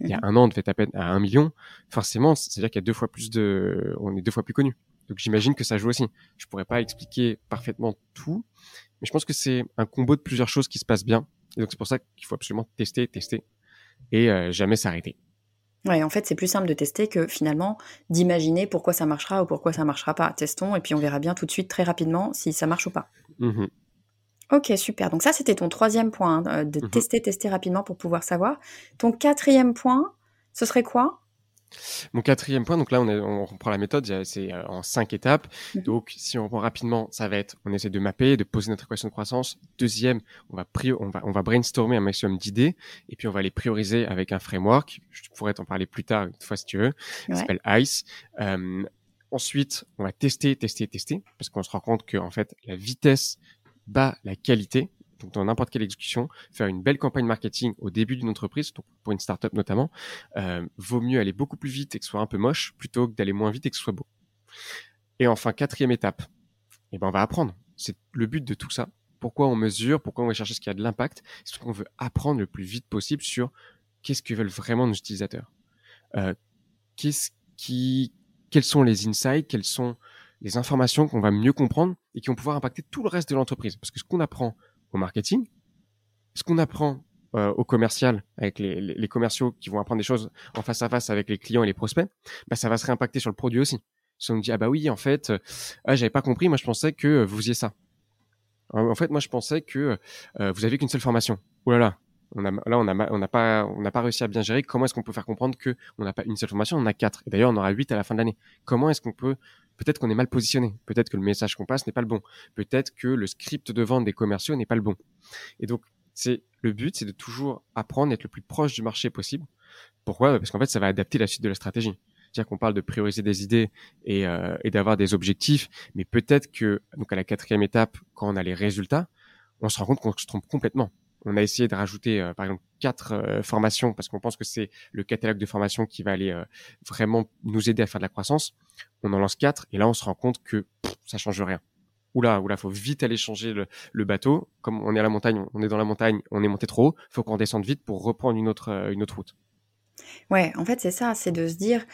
Il y a mmh un an, on fait à peine à 1 million. Forcément, c'est-à-dire qu'il y a deux fois plus de, on est deux fois plus connu. Donc, j'imagine que ça joue aussi. Je pourrais pas expliquer parfaitement tout, mais je pense que c'est un combo de plusieurs choses qui se passent bien. Et donc, c'est pour ça qu'il faut absolument tester, tester et euh, jamais s'arrêter. Ouais, en fait, c'est plus simple de tester que finalement d'imaginer pourquoi ça marchera ou pourquoi ça marchera pas. Testons et puis on verra bien tout de suite très rapidement si ça marche ou pas. Mmh ok, super. Donc ça, c'était ton troisième point, hein, de mmh tester, tester rapidement pour pouvoir savoir. Ton quatrième point, ce serait quoi? Mon quatrième point, donc là on, est, on reprend la méthode, c'est euh, en cinq étapes. Mhm. Donc si on reprend rapidement, ça va être, on essaie de mapper, de poser notre équation de croissance. Deuxième, on va, on va, on va brainstormer un maximum d'idées et puis on va les prioriser avec un framework. Je pourrais t'en parler plus tard une fois si tu veux. Ça s'appelle ICE. Euh, ensuite, on va tester, tester, tester parce qu'on se rend compte que en fait la vitesse bat la qualité donc dans n'importe quelle exécution, faire une belle campagne marketing au début d'une entreprise, donc pour une startup notamment, euh, vaut mieux aller beaucoup plus vite et que ce soit un peu moche plutôt que d'aller moins vite et que ce soit beau. Et enfin, quatrième étape, eh ben on va apprendre. C'est le but de tout ça. Pourquoi on mesure, pourquoi on va chercher ce qui a de l'impact, c'est parce qu'on veut apprendre le plus vite possible sur qu'est-ce que veulent vraiment nos utilisateurs. Euh, qu'est-ce qui, quels sont les insights, quelles sont les informations qu'on va mieux comprendre et qui vont pouvoir impacter tout le reste de l'entreprise? Parce que ce qu'on apprend au marketing, ce qu'on apprend euh, au commercial avec les, commerciaux qui vont apprendre des choses en face à face avec les clients et les prospects, bah, ça va se réimpacter sur le produit aussi. Si on me dit ah bah oui en fait euh, ah, j'avais pas compris moi je pensais que vous faisiez ça. En fait moi je pensais que euh, vous aviez qu'une seule formation. Oh là là on a, là, on n'a pas, pas réussi à bien gérer. Comment est-ce qu'on peut faire comprendre que on n'a pas une seule formation, on a quatre? Et d'ailleurs, on aura huit à la fin de l'année. Comment est-ce qu'on peut, peut-être qu'on est mal positionné. Peut-être que le message qu'on passe n'est pas le bon. Peut-être que le script de vente des commerciaux n'est pas le bon. Et donc, c'est le but, c'est de toujours apprendre, d'être le plus proche du marché possible. Pourquoi? Parce qu'en fait, ça va adapter la suite de la stratégie. C'est-à-dire qu'on parle de prioriser des idées et, euh, et d'avoir des objectifs, mais peut-être que donc à la quatrième étape, quand on a les résultats, on se rend compte qu'on se trompe complètement on a essayé de rajouter euh, par exemple quatre euh, formations parce qu'on pense que c'est le catalogue de formations qui va aller euh, vraiment nous aider à faire de la croissance. On en lance quatre et là on se rend compte que ça change rien. Oula, oula, faut vite aller changer le, bateau. Comme on est à la montagne, on est dans la montagne, on est monté trop haut, faut qu'on descende vite pour reprendre une autre une autre route. Ouais, en fait, c'est ça, c'est de se dire,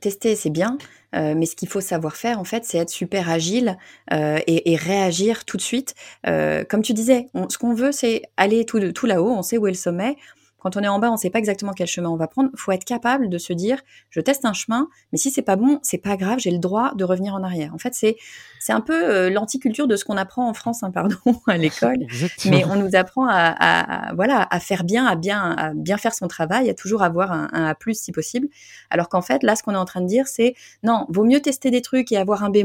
tester, c'est bien, mais ce qu'il faut savoir faire, en fait, c'est être super agile et, réagir tout de suite. comme tu disais, ce qu'on veut, c'est aller tout, tout là-haut, on sait où est le sommet. Quand on est en bas, on ne sait pas exactement quel chemin on va prendre. faut être capable de se dire, je teste un chemin, mais si c'est pas bon, c'est pas grave, j'ai le droit de revenir en arrière. En fait, c'est c'est un peu euh, l'anticulture de ce qu'on apprend en France, hein, pardon, à l'école. mais on nous apprend à, voilà à faire bien, à bien à bien faire son travail, à toujours avoir un, un A+ si possible. Alors qu'en fait, là, ce qu'on est en train de dire, c'est non, vaut mieux tester des trucs et avoir un B-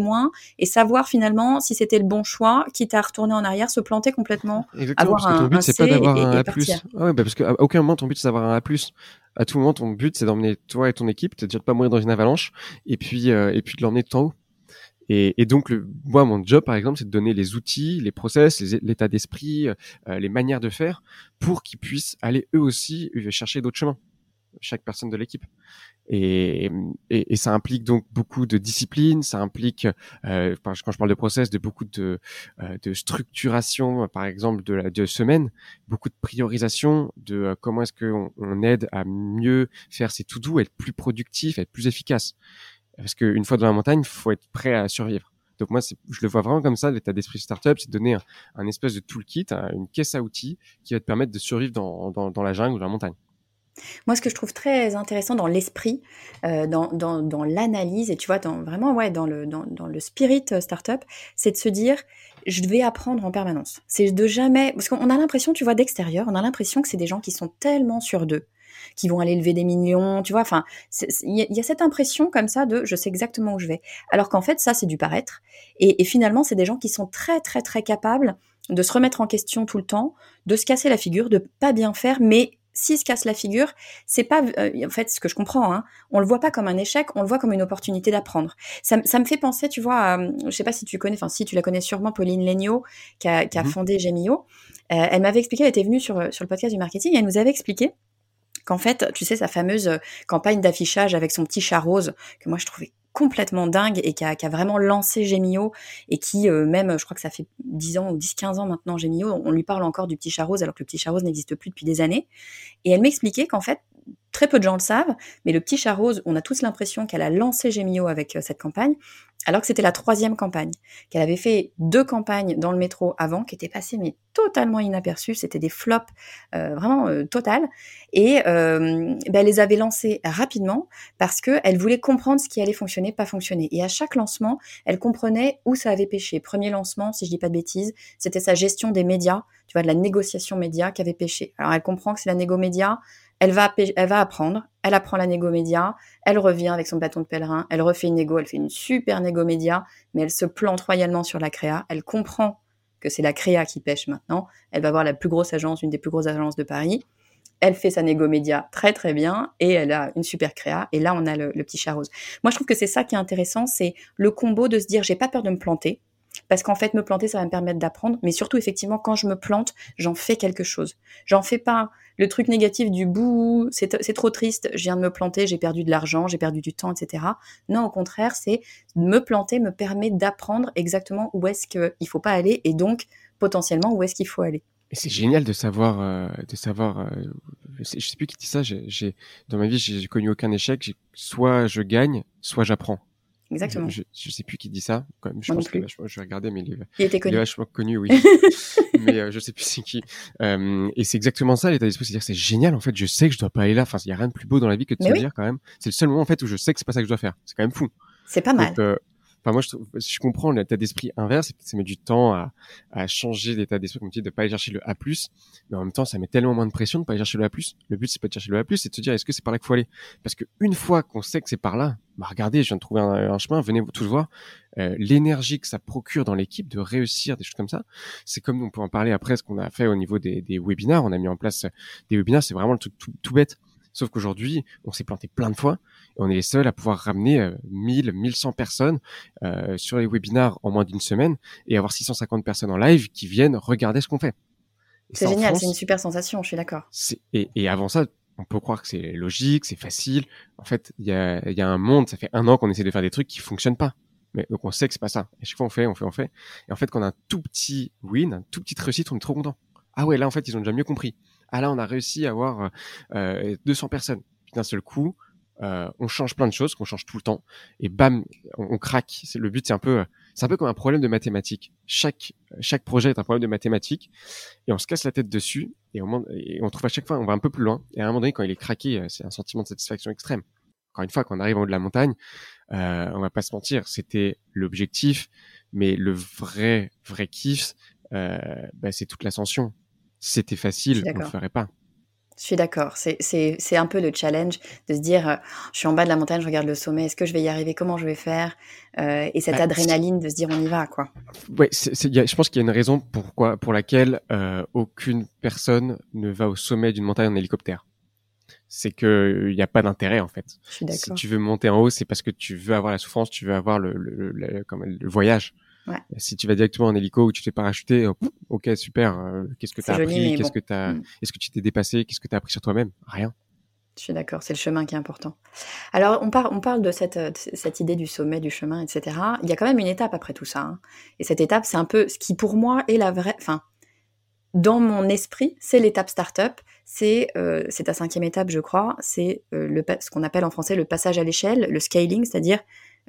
et savoir finalement si c'était le bon choix, quitte à retourner en arrière, se planter complètement. Exactement, parce que ton but, c'est pas d'avoir un A+. Ah ouais, bah parce qu'à aucun ton but, c'est d'avoir un A+. À tout moment, ton but, c'est d'emmener toi et ton équipe, de dire de pas mourir dans une avalanche, et puis, euh, et puis de l'emmener tout en haut. Et, et, donc, le, moi, mon job, par exemple, c'est de donner les outils, les process, l'état d'esprit, euh, les manières de faire, pour qu'ils puissent aller eux aussi chercher d'autres chemins, chaque personne de l'équipe. Et, et, et, ça implique donc beaucoup de discipline, ça implique, euh, quand je parle de process, de beaucoup de, euh, de structuration, par exemple de la de semaine, beaucoup de priorisation, de euh, comment est-ce qu'on on aide à mieux faire ses tout doux, être plus productif, être plus efficace. Parce qu'une fois dans la montagne, faut être prêt à survivre. Donc moi, je le vois vraiment comme ça, l'état d'esprit startup, c'est donner un, un, espèce de toolkit, une caisse à outils qui va te permettre de survivre dans, dans, dans la jungle ou la montagne. Moi, ce que je trouve très intéressant dans l'esprit, euh, dans, dans, l'analyse, et tu vois, dans, vraiment, ouais, dans le, dans, le spirit euh, startup, c'est de se dire, je vais apprendre en permanence. C'est de jamais, parce qu'on a l'impression, tu vois, d'extérieur, on a l'impression que c'est des gens qui sont tellement sûrs d'eux, qui vont aller lever des millions, tu vois, enfin, il y, a cette impression comme ça de, je sais exactement où je vais. Alors qu'en fait, ça, c'est du paraître. Et, et finalement, c'est des gens qui sont très, très, très capables de se remettre en question tout le temps, de se casser la figure, de pas bien faire, mais s'il se casse la figure, c'est pas, euh, en fait, ce que je comprends, hein, on le voit pas comme un échec, on le voit comme une opportunité d'apprendre. Ça, ça, me fait penser, tu vois, à, je sais pas si tu connais, enfin si tu la connais sûrement, Pauline Legnaud, qui a, qui a mmh fondé Gemio. Euh, elle m'avait expliqué, elle était venue sur, sur le podcast du marketing, et elle nous avait expliqué qu'en fait, tu sais, sa fameuse euh, campagne d'affichage avec son petit chat rose, que moi je trouvais complètement dingue et qui a, vraiment lancé Gemio et qui euh, même, je crois que ça fait 10 ans ou 10-15 ans maintenant Gemio, on lui parle encore du petit chat rose alors que le petit chat rose n'existe plus depuis des années. Et elle m'expliquait qu'en fait, très peu de gens le savent, mais le petit chat rose, on a tous l'impression qu'elle a lancé Gemio avec euh, cette campagne, alors que c'était la troisième campagne, qu'elle avait fait deux campagnes dans le métro avant, qui étaient passées mais totalement inaperçues, c'était des flops euh, vraiment euh, total, et euh, ben, elle les avait lancées rapidement parce qu'elle voulait comprendre ce qui allait fonctionner, pas fonctionner. Et à chaque lancement, elle comprenait où ça avait pêché. Premier lancement, si je dis pas de bêtises, c'était sa gestion des médias, tu vois, de la négociation média qui avait pêché. Alors elle comprend que c'est la négo média, elle va, elle va apprendre, elle apprend la négo média, elle revient avec son bâton de pèlerin, elle refait une négo, elle fait une super négo média, mais elle se plante royalement sur la créa, elle comprend que c'est la créa qui pêche maintenant, elle va voir la plus grosse agence, une des plus grosses agences de Paris, elle fait sa négo média très très bien et elle a une super créa et là on a le, le petit chat rose. Moi je trouve que c'est ça qui est intéressant, c'est le combo de se dire j'ai pas peur de me planter, parce qu'en fait me planter ça va me permettre d'apprendre mais surtout effectivement quand je me plante j'en fais quelque chose j'en fais pas le truc négatif du bout c'est trop triste je viens de me planter j'ai perdu de l'argent j'ai perdu du temps etc non au contraire c'est me planter me permet d'apprendre exactement où est-ce qu'il faut pas aller et donc potentiellement où est-ce qu'il faut aller c'est génial de savoir, euh, de savoir. Euh, je, sais plus qui dit ça. J'ai, dans ma vie, j'ai connu aucun échec. Soit je gagne, soit j'apprends. Exactement. Je, je, sais plus qui dit ça. Quand même, je Moi pense que je vais regarder, mais il est, il était connu. Il est vachement connu, oui. mais euh, je sais plus c'est qui. Euh, et c'est exactement ça l'état d'esprit, c'est-à-dire c'est génial. En fait, je sais que je dois pas aller là. Enfin, il y a rien de plus beau dans la vie que de se dire quand même. C'est le seul moment en fait où je sais que c'est pas ça que je dois faire. C'est quand même fou. C'est pas mal. euh, Enfin, moi, je, je comprends l'état d'esprit inverse, ça met du temps à, à changer d'état d'esprit, comme tu dis, de pas aller chercher le A+, mais en même temps, ça met tellement moins de pression de pas aller chercher le A+. Le but, c'est pas de chercher le A+, c'est de se dire, est-ce que c'est par là qu'il faut aller? Parce que une fois qu'on sait que c'est par là, bah regardez, je viens de trouver un, un chemin, venez tous voir, euh, l'énergie que ça procure dans l'équipe de réussir des choses comme ça, c'est comme on peut en parler après, ce qu'on a fait au niveau des, des webinars, on a mis en place des webinars, c'est vraiment le truc tout, tout bête. Sauf qu'aujourd'hui, on s'est planté plein de fois et on est les seuls à pouvoir ramener euh, 1000, 1100 personnes euh, sur les webinars en moins d'une semaine et avoir 650 personnes en live qui viennent regarder ce qu'on fait. C'est génial, c'est une super sensation, je suis d'accord. Et, et avant ça, on peut croire que c'est logique, c'est facile. En fait, il y a, y a un monde, ça fait un an qu'on essaie de faire des trucs qui fonctionnent pas. Mais donc on sait que c'est pas ça. Et chaque fois on fait, on fait, on fait. Et en fait, quand on a un tout petit win, un tout petite réussite, on est trop content. Ah ouais, là en fait, ils ont déjà mieux compris ah là on a réussi à avoir euh, 200 personnes. D'un seul coup, euh, on change plein de choses, qu'on change tout le temps, et bam, on, on craque. C'est le but, c'est un peu, C'est un peu comme un problème de mathématiques. Chaque, chaque projet est un problème de mathématiques et on se casse la tête dessus et on, et on trouve à chaque fois, on va un peu plus loin. Et à un moment donné, quand il est craqué, euh, c'est un sentiment de satisfaction extrême. Encore une fois, quand on arrive en haut de la montagne, euh, on va pas se mentir, c'était l'objectif, mais le vrai, vrai kiff, euh, bah, c'est toute l'ascension. Si c'était facile, on le ferait pas. Je suis d'accord. C'est un peu le challenge de se dire, euh, je suis en bas de la montagne, je regarde le sommet, est-ce que je vais y arriver Comment je vais faire euh, Et cette bah, adrénaline de se dire, on y va, quoi. Ouais, je pense qu'il y a une raison pourquoi, pour laquelle euh, aucune personne ne va au sommet d'une montagne en hélicoptère. C'est que il n'y a pas d'intérêt en fait. Je suis si tu veux monter en haut, c'est parce que tu veux avoir la souffrance, tu veux avoir le, le, le, le voyage. Ouais. Si tu vas directement en hélico ou tu te fais parachuter, ok super. Euh, qu'est-ce que tu as appris Qu'est-ce que t'as mm. Est-ce que tu t'es dépassé Qu'est-ce que tu as appris sur toi-même? Rien. Je suis d'accord, c'est le chemin qui est important. Alors, on, on parle de cette, cette idée du sommet, du chemin, etc. Il y a quand même une étape après tout ça. Hein. Et cette étape, c'est un peu ce qui, pour moi, est la vraie. Enfin, dans mon esprit, c'est l'étape startup. C'est euh, ta cinquième étape, je crois. C'est euh, ce qu'on appelle en français le passage à l'échelle, le scaling, c'est-à-dire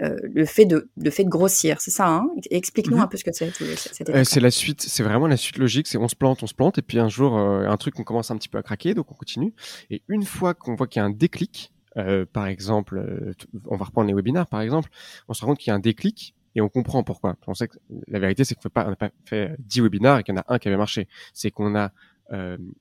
euh, le fait de le fait de grossir, c'est ça. Hein? Explique-nous mhm. un peu ce que c'est. Euh, c'est la suite, c'est vraiment la suite logique. C'est on se plante, on se plante, et puis un jour euh, un truc on commence un petit peu à craquer, donc on continue. Et une fois qu'on voit qu'il y a un déclic, par exemple, on va reprendre les webinaires par exemple, on se rend compte qu'il y a un déclic et on comprend pourquoi. On sait que la vérité c'est qu'on n'a pas fait 10 webinaires et qu'il y en a un qui avait marché. C'est qu'on a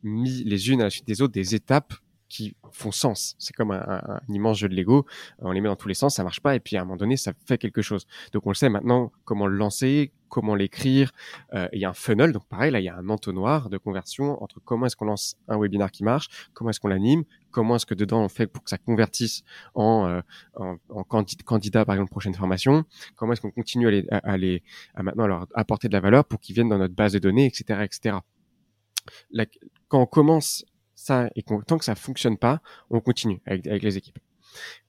mis les unes à la suite des autres des étapes qui font sens. C'est comme un, immense jeu de Lego. On les met dans tous les sens, ça marche pas, et puis à un moment donné, ça fait quelque chose. Donc on le sait maintenant comment le lancer, comment l'écrire. Euh, il y a un funnel, donc pareil, là il y a un entonnoir de conversion entre comment est-ce qu'on lance un webinaire qui marche, comment est-ce qu'on l'anime, comment est-ce que dedans on fait pour que ça convertisse en, euh, candidat, par exemple prochaine formation, comment est-ce qu'on continue à, les, à, les, à maintenant leur apporter de la valeur pour qu'ils viennent dans notre base de données, etc., etc. quand on commence ça et tant que ça fonctionne pas, on continue avec, avec les équipes.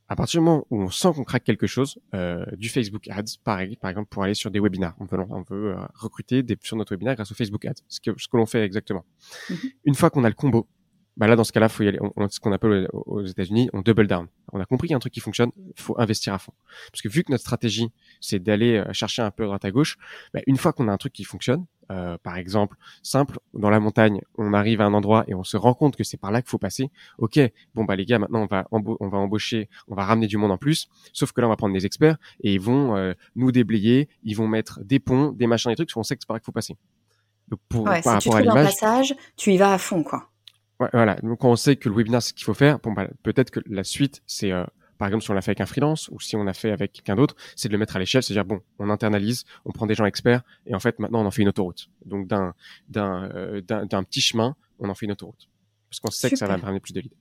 À partir du moment où on sent qu'on craque quelque chose, euh, du Facebook Ads, pareil, par exemple, pour aller sur des webinaires. On veut, on veut euh, recruter des, sur notre webinaire grâce au Facebook Ads, ce que, ce que l'on fait exactement. Mm-hmm. Une fois qu'on a le combo, bah là, dans ce cas-là, faut y aller. On, ce qu'on appelle aux États-Unis, on double down. On a compris qu'il y a un truc qui fonctionne, faut investir à fond. Parce que vu que notre stratégie, c'est d'aller euh, chercher un peu à droite à gauche, bah, une fois qu'on a un truc qui fonctionne, euh, par exemple, simple, dans la montagne, on arrive à un endroit et on se rend compte que c'est par là qu'il faut passer. Ok, bon bah les gars, maintenant on va on va embaucher, on va ramener du monde en plus. Sauf que là, on va prendre des experts et ils vont euh, nous déblayer, ils vont mettre des ponts, des machins, des trucs, parce qu'on sait que c'est par là qu'il faut passer. Donc pour ouais, par si tu trouves un passage, tu y vas à fond, quoi. Ouais, voilà. Donc quand on sait que le webinaire c'est ce qu'il faut faire, bon bah peut-être que la suite c'est euh, par exemple, si on l'a fait avec un freelance ou si on a fait avec quelqu'un d'autre, c'est de le mettre à l'échelle, c'est-à-dire bon, on internalise, on prend des gens experts et en fait maintenant on en fait une autoroute. Donc d'un d'un euh, d'un petit chemin, on en fait une autoroute parce qu'on sait que ça va ramener plus de leads.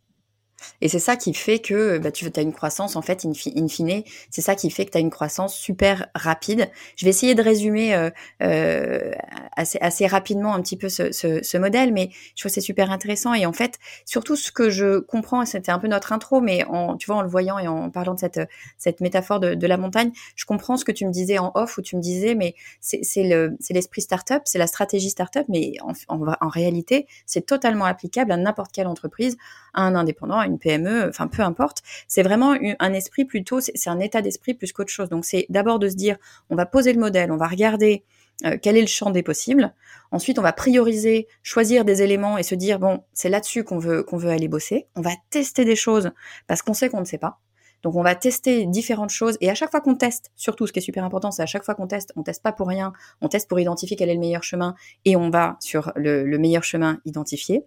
Et c'est ça qui fait que bah, tu as une croissance, en fait, in, fine, c'est ça qui fait que tu as une croissance super rapide. Je vais essayer de résumer euh, euh, assez, rapidement un petit peu ce, modèle, mais je trouve que c'est super intéressant. Et en fait, surtout ce que je comprends, c'était un peu notre intro, mais en, tu vois, en le voyant et en parlant de cette, métaphore de, la montagne, je comprends ce que tu me disais en off, où tu me disais, mais c'est l'esprit startup, c'est la stratégie startup, mais en, en, réalité, c'est totalement applicable à n'importe quelle entreprise, à un indépendant, une PME, enfin peu importe. C'est vraiment un esprit plutôt, c'est un état d'esprit plus qu'autre chose. Donc c'est d'abord de se dire, on va poser le modèle, on va regarder euh, quel est le champ des possibles. Ensuite, on va prioriser, choisir des éléments et se dire bon, c'est là-dessus qu'on veut veut aller bosser. On va tester des choses parce qu'on sait qu'on ne sait pas. Donc on va tester différentes choses et à chaque fois qu'on teste, surtout ce qui est super important, c'est à chaque fois qu'on teste, on teste pas pour rien, on teste pour identifier quel est le meilleur chemin et on va sur le meilleur chemin identifié.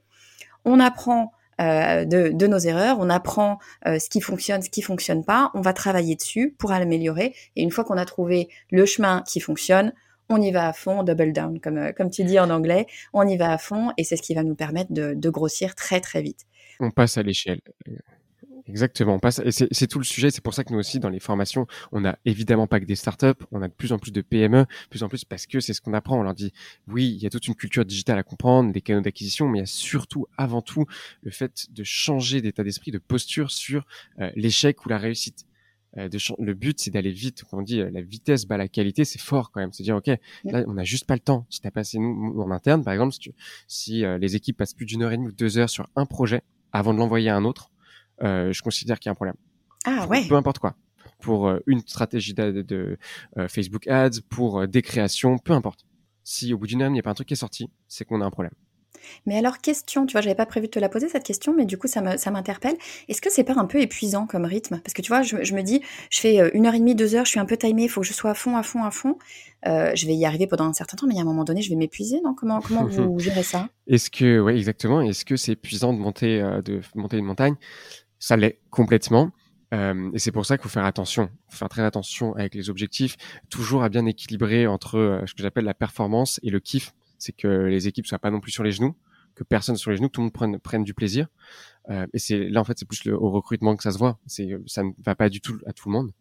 On apprend euh, de, nos erreurs, on apprend euh, ce qui fonctionne, ce qui fonctionne pas, on va travailler dessus pour l'améliorer. Et une fois qu'on a trouvé le chemin qui fonctionne, on y va à fond, double down, comme, euh, comme tu dis en anglais, on y va à fond et c'est ce qui va nous permettre de, de grossir très très vite. On passe à l'échelle. Exactement. Et c'est tout le sujet. C'est pour ça que nous aussi, dans les formations, on n'a évidemment pas que des startups. On a de plus en plus de PME, plus en plus parce que c'est ce qu'on apprend. On leur dit, oui, il y a toute une culture digitale à comprendre, des canaux d'acquisition, mais il y a surtout, avant tout, le fait de changer d'état d'esprit, de posture sur euh, l'échec ou la réussite. Euh, de le but, c'est d'aller vite. Comme on dit, euh, la vitesse bat la qualité, c'est fort quand même. C'est dire, ok, là, on n'a juste pas le temps. Si t'as passé nous en interne, par exemple, si, si les équipes passent plus d'une heure et demie ou deux heures sur un projet avant de l'envoyer à un autre, je considère qu'il y a un problème. Ah ouais. Peu importe quoi. pour une stratégie de, Facebook Ads, pour des créations, peu importe. Si au bout d'une heure, il n'y a pas un truc qui est sorti, c'est qu'on a un problème. Mais alors, question, tu vois, j'avais pas prévu de te la poser cette question, mais du coup, ça m'interpelle. Est-ce que c'est pas un peu épuisant comme rythme? Parce que tu vois, je, me dis, je fais euh, une heure et demie, deux heures, je suis un peu timée, il faut que je sois à fond, à fond, à fond. Euh, je vais y arriver pendant un certain temps, mais a un moment donné, je vais m'épuiser, non? Comment, comment vous gérez ça? Est-ce que, oui, exactement. Est-ce que c'est épuisant de monter, euh, de monter une montagne? Ça l'est complètement. et c'est pour ça qu'il faut faire attention, faire très attention avec les objectifs, toujours à bien équilibrer entre ce que j'appelle la performance et le kiff c'est que les équipes soient pas non plus sur les genoux, que personne sur les genoux, tout le monde prenne, prenne du plaisir. Euh, et c'est là en fait c'est plus le, au recrutement que ça se voit. C'est ça ne va pas du tout à tout le monde.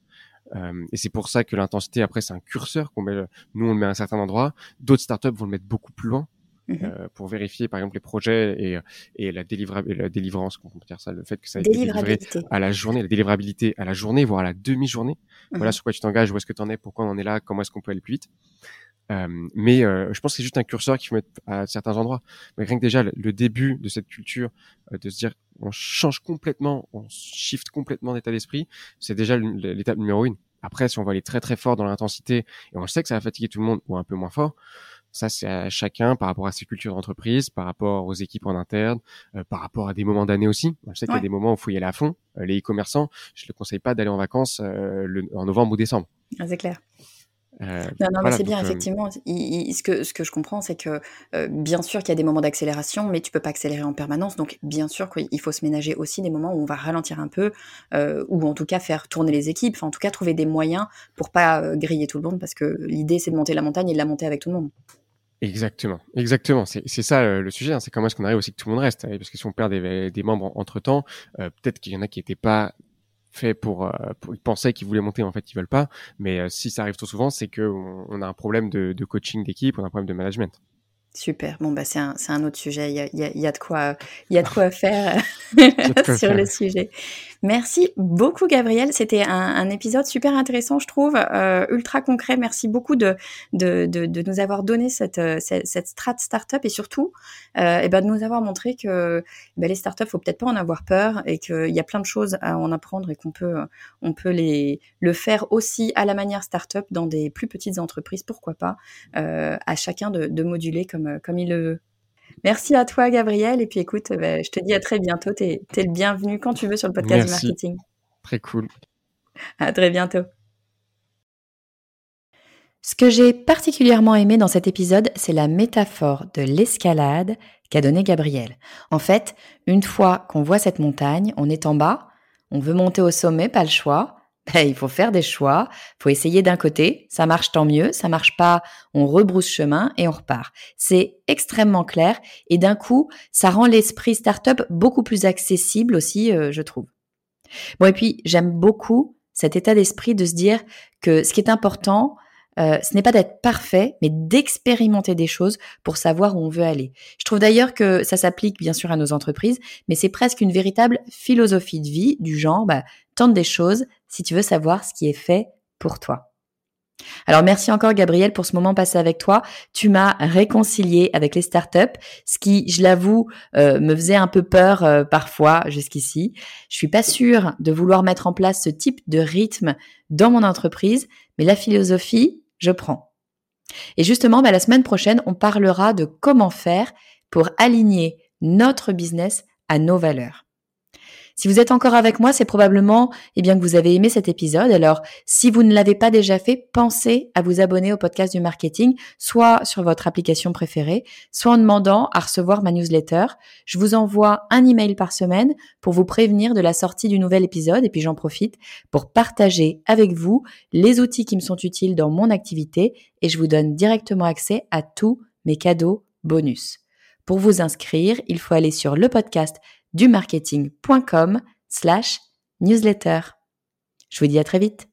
Euh, et c'est pour ça que l'intensité après c'est un curseur qu'on met. Nous on le met à un certain endroit. D'autres startups vont le mettre beaucoup plus loin. Mm-hmm. Euh, pour vérifier par exemple les projets et, et la, la délivrance, on peut dire ça, le fait que ça a été délivré à la journée, la délivrabilité à la journée, voire à la demi-journée. Voilà mm-hmm. sur quoi tu t'engages, où est-ce que tu en es, pourquoi on en est là, comment est-ce qu'on peut aller plus vite. Euh, mais euh, je pense que c'est juste un curseur qu'il faut mettre à certains endroits. Mais rien que déjà le, début de cette culture, euh, de se dire on change complètement, on shift complètement d'état d'esprit, c'est déjà l'étape numéro une. Après, si on va aller très très fort dans l'intensité et on sait que ça va fatiguer tout le monde ou un peu moins fort, ça c'est à chacun par rapport à ses cultures d'entreprise, par rapport aux équipes en interne, par rapport à des moments d'année aussi. Je sais qu'il y a des moments où il faut y aller à fond. les e-commerçants, je ne conseille pas d'aller en vacances en novembre ou décembre. Ah, c'est clair. Euh, non, non, mais c'est bien, effectivement. ce, que, ce que je comprends, c'est que euh, bien sûr qu'il y a des moments d'accélération, mais tu peux pas accélérer en permanence. Donc, bien sûr qu'il faut se ménager aussi des moments où on va ralentir un peu, euh, ou en tout cas faire tourner les équipes, enfin, en tout cas trouver des moyens pour pas griller tout le monde, parce que l'idée, c'est de monter la montagne et de la monter avec tout le monde. Exactement, exactement. C'est ça le sujet. Hein. C'est comment est-ce qu'on arrive aussi que tout le monde reste. Parce que si on perd des, membres entre temps, peut-être qu'il y en a qui n'étaient pas fait pour, euh, pour ils pensaient qu'ils voulaient monter en fait ils veulent pas mais euh, si ça arrive trop souvent c'est que on, a un problème de, de coaching d'équipe on a un problème de management Super. Bon, bah, c'est un, un, autre sujet. Il y a, il y a, il y a de quoi, il y a de quoi faire sur le sujet. Merci beaucoup, Gabriel. C'était un, un, épisode super intéressant, je trouve, euh, ultra concret. Merci beaucoup de, de, de, de nous avoir donné cette, cette, cette strat startup et surtout, euh, et ben de nous avoir montré que ben, les startups, faut peut-être pas en avoir peur et qu'il y a plein de choses à en apprendre et qu'on peut, on peut les, le faire aussi à la manière startup dans des plus petites entreprises. Pourquoi pas euh, à chacun de, de moduler comme euh, comme, il le veut. Merci à toi, Gabriel. Et puis écoute, bah, je te dis à très bientôt. Tu es, le bienvenu quand tu veux sur le podcast du marketing. Très cool. À très bientôt. Ce que j'ai particulièrement aimé dans cet épisode, c'est la métaphore de l'escalade qu'a donnée Gabriel. En fait, une fois qu'on voit cette montagne, on est en bas, on veut monter au sommet, pas le choix. Il faut faire des choix, il faut essayer d'un côté, ça marche tant mieux, ça marche pas, on rebrousse chemin et on repart. C'est extrêmement clair et d'un coup, ça rend l'esprit startup beaucoup plus accessible aussi, euh, je trouve. Bon et puis j'aime beaucoup cet état d'esprit de se dire que ce qui est important, euh, ce n'est pas d'être parfait, mais d'expérimenter des choses pour savoir où on veut aller. Je trouve d'ailleurs que ça s'applique bien sûr à nos entreprises, mais c'est presque une véritable philosophie de vie du genre, bah, tente des choses si tu veux savoir ce qui est fait pour toi. Alors merci encore Gabriel pour ce moment passé avec toi. Tu m'as réconcilié avec les startups, ce qui, je l'avoue, euh, me faisait un peu peur euh, parfois jusqu'ici. Je suis pas sûre de vouloir mettre en place ce type de rythme dans mon entreprise, mais la philosophie, je prends. Et justement, bah, la semaine prochaine, on parlera de comment faire pour aligner notre business à nos valeurs. Si vous êtes encore avec moi, c'est probablement eh bien que vous avez aimé cet épisode. Alors, si vous ne l'avez pas déjà fait, pensez à vous abonner au podcast du marketing, soit sur votre application préférée, soit en demandant à recevoir ma newsletter. Je vous envoie un email par semaine pour vous prévenir de la sortie du nouvel épisode et puis j'en profite pour partager avec vous les outils qui me sont utiles dans mon activité et je vous donne directement accès à tous mes cadeaux bonus. Pour vous inscrire, il faut aller sur le podcast du marketing.com slash newsletter. Je vous dis à très vite.